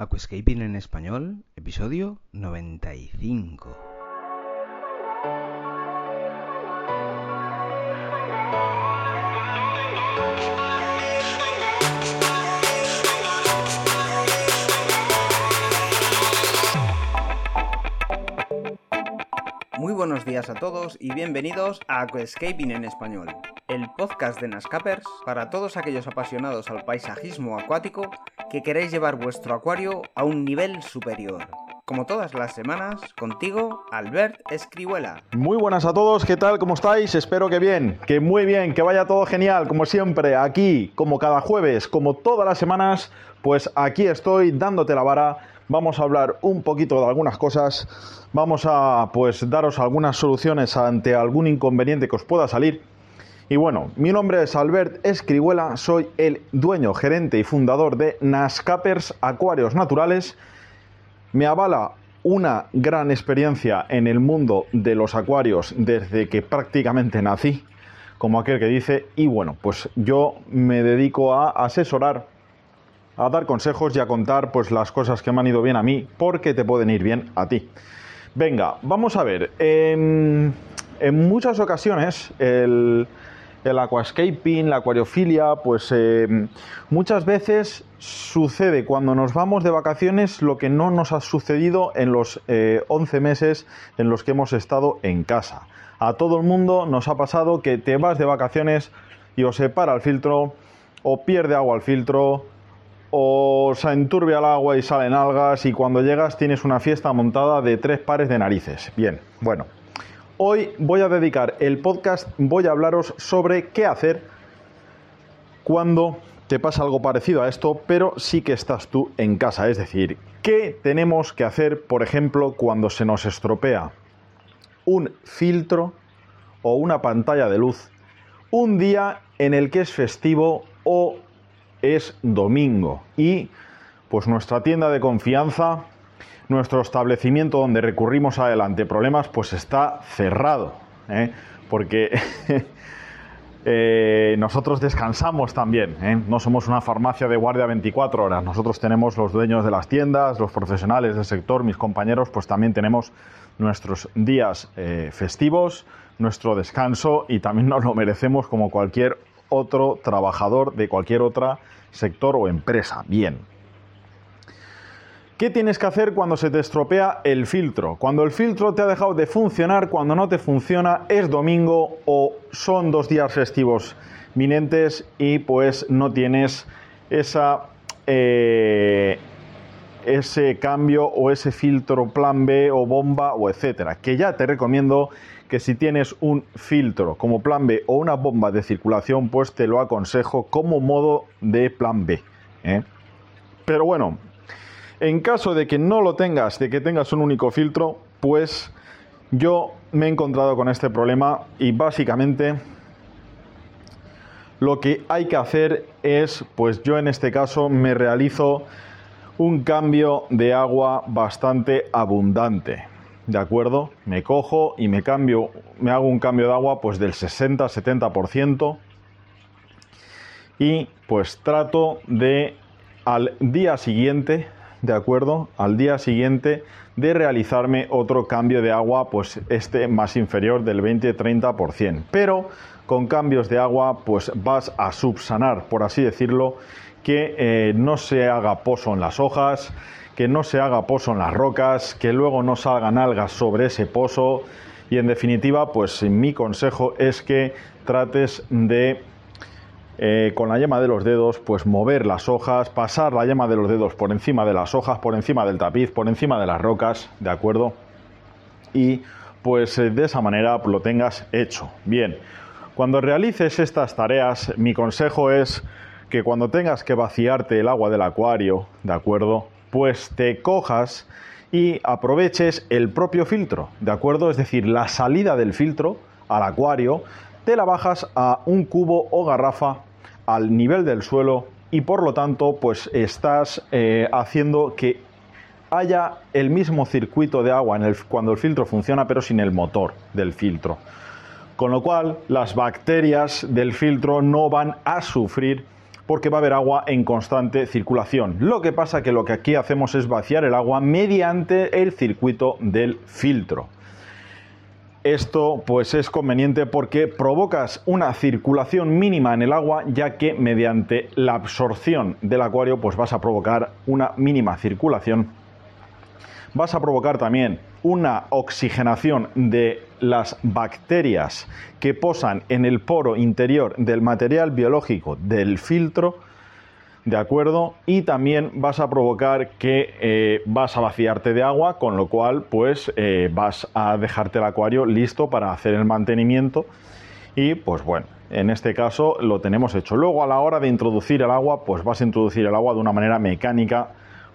Aquascaping en español, episodio 95. Muy buenos días a todos y bienvenidos a Aquascaping en español, el podcast de Nascapers para todos aquellos apasionados al paisajismo acuático que queréis llevar vuestro acuario a un nivel superior. Como todas las semanas, contigo, Albert Escribuela. Muy buenas a todos, ¿qué tal? ¿Cómo estáis? Espero que bien, que muy bien, que vaya todo genial, como siempre, aquí, como cada jueves, como todas las semanas, pues aquí estoy dándote la vara. Vamos a hablar un poquito de algunas cosas, vamos a pues daros algunas soluciones ante algún inconveniente que os pueda salir. Y bueno, mi nombre es Albert Escribuela, soy el dueño, gerente y fundador de Nascapers Acuarios Naturales me avala una gran experiencia en el mundo de los acuarios desde que prácticamente nací, como aquel que dice, y bueno, pues yo me dedico a asesorar, a dar consejos y a contar pues las cosas que me han ido bien a mí, porque te pueden ir bien a ti. Venga, vamos a ver, en muchas ocasiones el el aquascaping, la acuariofilia, pues eh, muchas veces sucede cuando nos vamos de vacaciones lo que no nos ha sucedido en los 11 eh, meses en los que hemos estado en casa. A todo el mundo nos ha pasado que te vas de vacaciones y o se para el filtro, o pierde agua el filtro, o se enturbia el agua y salen algas, y cuando llegas tienes una fiesta montada de tres pares de narices. Bien, bueno, Hoy voy a dedicar el podcast, voy a hablaros sobre qué hacer cuando te pasa algo parecido a esto, pero sí que estás tú en casa. Es decir, ¿qué tenemos que hacer, por ejemplo, cuando se nos estropea un filtro o una pantalla de luz un día en el que es festivo o es domingo y pues nuestra tienda de confianza nuestro establecimiento donde recurrimos adelante problemas, pues está cerrado, ¿eh? porque eh, nosotros descansamos también, ¿eh? no somos una farmacia de guardia 24 horas, nosotros tenemos los dueños de las tiendas, los profesionales del sector, mis compañeros, pues también tenemos nuestros días festivos, nuestro descanso y también nos lo merecemos como cualquier otro trabajador de cualquier otro sector o empresa. Bien, ¿Qué tienes que hacer cuando se te estropea el filtro? Cuando el filtro te ha dejado de funcionar, cuando no te funciona, es domingo o son dos días festivos minentes y pues no tienes esa, eh, ese cambio o ese filtro plan B o bomba o etcétera. Que ya te recomiendo que si tienes un filtro como plan B o una bomba de circulación, pues te lo aconsejo como modo de plan B. ¿eh? Pero bueno, en caso de que no lo tengas, de que tengas un único filtro, pues yo me he encontrado con este problema y básicamente lo que hay que hacer es, pues yo en este caso me realizo un cambio de agua bastante abundante. ¿De acuerdo? Me cojo y me cambio, me hago un cambio de agua pues del 60-70% y pues trato de al día siguiente de acuerdo, al día siguiente de realizarme otro cambio de agua, pues este más inferior del 20-30%. Pero con cambios de agua, pues vas a subsanar, por así decirlo, que eh, no se haga pozo en las hojas, que no se haga pozo en las rocas, que luego no salgan algas sobre ese pozo. Y en definitiva, pues mi consejo es que trates de eh, con la yema de los dedos, pues mover las hojas, pasar la yema de los dedos por encima de las hojas, por encima del tapiz, por encima de las rocas, ¿de acuerdo? Y pues eh, de esa manera lo tengas hecho. Bien, cuando realices estas tareas, mi consejo es que cuando tengas que vaciarte el agua del acuario, ¿de acuerdo? Pues te cojas y aproveches el propio filtro, ¿de acuerdo? Es decir, la salida del filtro al acuario, te la bajas a un cubo o garrafa al nivel del suelo y por lo tanto pues estás eh, haciendo que haya el mismo circuito de agua cuando el filtro funciona pero sin el motor del filtro. Con lo cual las bacterias del filtro no van a sufrir porque va a haber agua en constante circulación. Lo que pasa que lo que aquí hacemos es vaciar el agua mediante el circuito del filtro. Esto pues es conveniente porque provocas una circulación mínima en el agua ya que mediante la absorción del acuario pues vas a provocar una mínima circulación. Vas a provocar también una oxigenación de las bacterias que posan en el poro interior del material biológico del filtro ¿de acuerdo? Y también vas a provocar que eh, vas a vaciarte de agua, con lo cual pues eh, vas a dejarte el acuario listo para hacer el mantenimiento y pues bueno, en este caso lo tenemos hecho. Luego a la hora de introducir el agua, pues vas a introducir el agua de una manera mecánica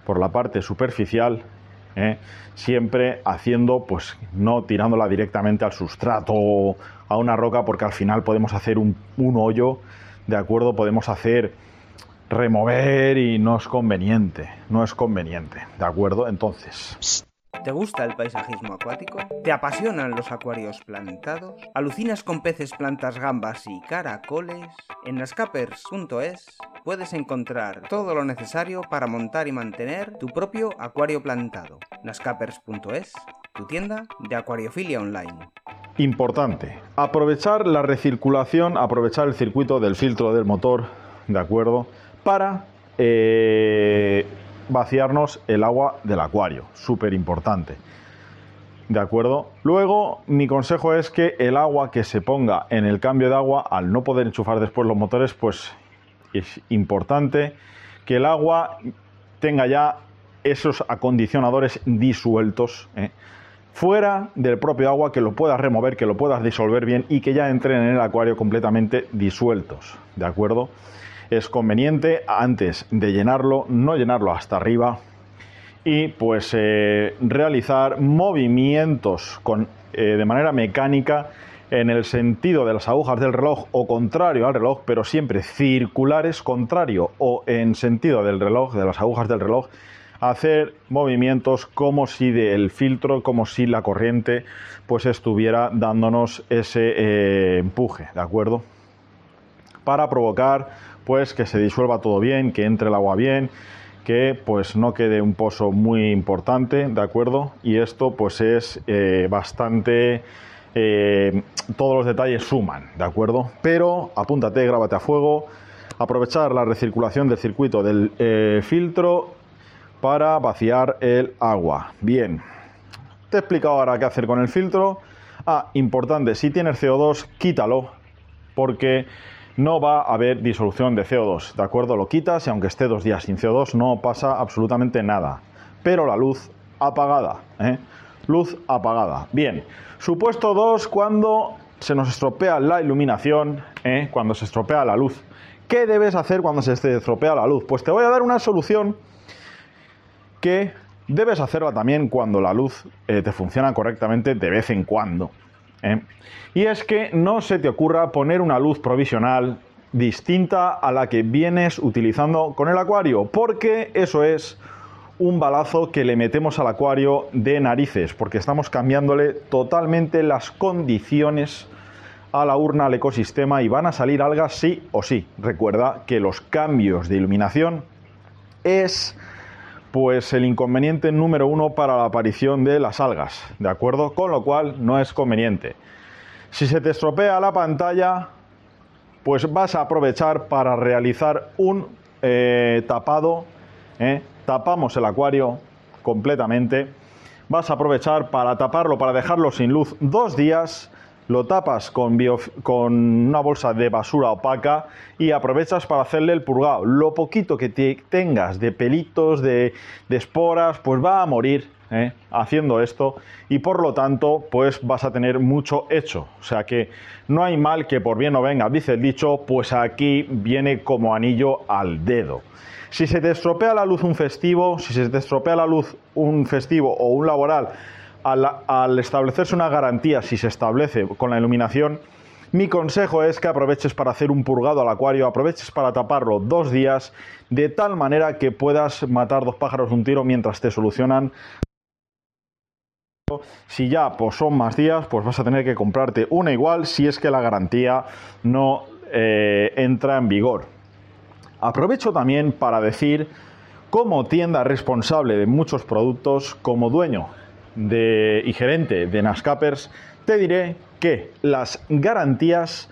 por la parte superficial, ¿eh? siempre haciendo, pues no tirándola directamente al sustrato o a una roca, porque al final podemos hacer un, un hoyo, ¿de acuerdo? Podemos hacer remover y no es conveniente, no es conveniente, ¿de acuerdo? Entonces... ¿Te gusta el paisajismo acuático? ¿Te apasionan los acuarios plantados? ¿Alucinas con peces, plantas, gambas y caracoles? En nascapers.es puedes encontrar todo lo necesario para montar y mantener tu propio acuario plantado. nascapers.es, tu tienda de acuariofilia online. Importante, aprovechar la recirculación, aprovechar el circuito del filtro del motor, ¿de acuerdo? Para eh, vaciarnos el agua del acuario. Súper importante. ¿De acuerdo? Luego, mi consejo es que el agua que se ponga en el cambio de agua, al no poder enchufar después los motores, pues es importante que el agua tenga ya esos acondicionadores disueltos ¿eh? fuera del propio agua, que lo puedas remover, que lo puedas disolver bien y que ya entren en el acuario completamente disueltos. ¿De acuerdo? Es conveniente antes de llenarlo, no llenarlo hasta arriba y pues eh, realizar movimientos con, eh, de manera mecánica en el sentido de las agujas del reloj o contrario al reloj, pero siempre circulares, contrario o en sentido del reloj, de las agujas del reloj, hacer movimientos como si del filtro, como si la corriente pues estuviera dándonos ese eh, empuje, ¿de acuerdo? Para provocar pues que se disuelva todo bien, que entre el agua bien, que pues no quede un pozo muy importante, ¿de acuerdo? Y esto pues es eh, bastante... Eh, todos los detalles suman, ¿de acuerdo? Pero apúntate, grábate a fuego, aprovechar la recirculación del circuito del eh, filtro para vaciar el agua. Bien, te he explicado ahora qué hacer con el filtro. Ah, importante, si tienes CO2, quítalo, porque no va a haber disolución de CO2, ¿de acuerdo? Lo quitas y aunque esté dos días sin CO2 no pasa absolutamente nada. Pero la luz apagada, ¿eh? Luz apagada. Bien, supuesto 2, cuando se nos estropea la iluminación, ¿eh? cuando se estropea la luz. ¿Qué debes hacer cuando se estropea la luz? Pues te voy a dar una solución que debes hacerla también cuando la luz eh, te funciona correctamente de vez en cuando. ¿Eh? Y es que no se te ocurra poner una luz provisional distinta a la que vienes utilizando con el acuario, porque eso es un balazo que le metemos al acuario de narices, porque estamos cambiándole totalmente las condiciones a la urna, al ecosistema y van a salir algas sí o sí. Recuerda que los cambios de iluminación es pues el inconveniente número uno para la aparición de las algas, ¿de acuerdo? Con lo cual no es conveniente. Si se te estropea la pantalla, pues vas a aprovechar para realizar un eh, tapado, ¿eh? tapamos el acuario completamente, vas a aprovechar para taparlo, para dejarlo sin luz dos días lo tapas con, con, una bolsa de basura opaca y aprovechas para hacerle el purgado. Lo poquito que te tengas de pelitos, de, esporas, pues va a morir ¿eh? haciendo esto y por lo tanto pues vas a tener mucho hecho. O sea que no hay mal que por bien no venga, dice el dicho, pues aquí viene como anillo al dedo. Si se te estropea la luz un festivo, si se te estropea la luz un festivo o un laboral, al, establecerse una garantía, si se establece con la iluminación, mi consejo es que aproveches para hacer un purgado al acuario, aproveches para taparlo dos días, de tal manera que puedas matar dos pájaros de un tiro mientras te solucionan. Si ya pues, son más días, pues vas a tener que comprarte una igual si es que la garantía no eh, entra en vigor. aprovecho también para decir, como tienda responsable de muchos productos, como dueño de, y gerente de Nascapers, te diré que las garantías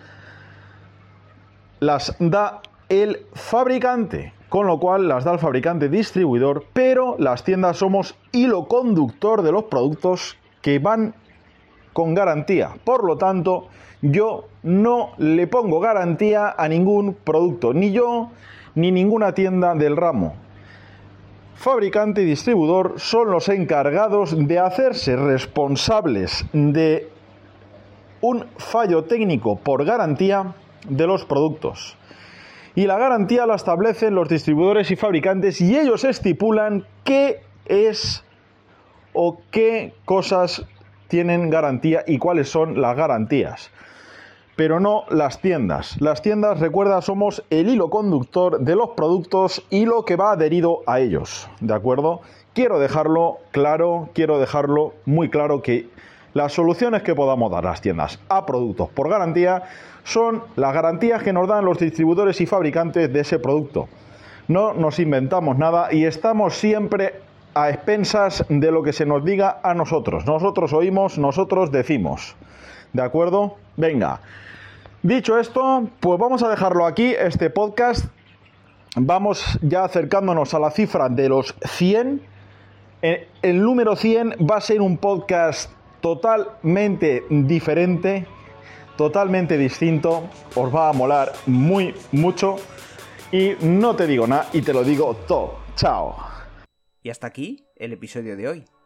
las da el fabricante, con lo cual las da el fabricante distribuidor, pero las tiendas somos hilo conductor de los productos que van con garantía. Por lo tanto, yo no le pongo garantía a ningún producto, ni yo ni ninguna tienda del ramo. Fabricante y distribuidor son los encargados de hacerse responsables de un fallo técnico por garantía de los productos. Y la garantía la establecen los distribuidores y fabricantes y ellos estipulan qué es o qué cosas tienen garantía y cuáles son las garantías. Pero no las tiendas. Las tiendas, recuerda, somos el hilo conductor de los productos y lo que va adherido a ellos. ¿De acuerdo? Quiero dejarlo claro, quiero dejarlo muy claro que las soluciones que podamos dar las tiendas a productos por garantía son las garantías que nos dan los distribuidores y fabricantes de ese producto. No nos inventamos nada y estamos siempre a expensas de lo que se nos diga a nosotros. Nosotros oímos, nosotros decimos. ¿De acuerdo? Venga. Dicho esto, pues vamos a dejarlo aquí, este podcast. Vamos ya acercándonos a la cifra de los 100. Eh, el número 100 va a ser un podcast totalmente diferente, totalmente distinto, os va a molar muy mucho y no te digo nada y te lo digo todo. Chao. Y hasta aquí el episodio de hoy.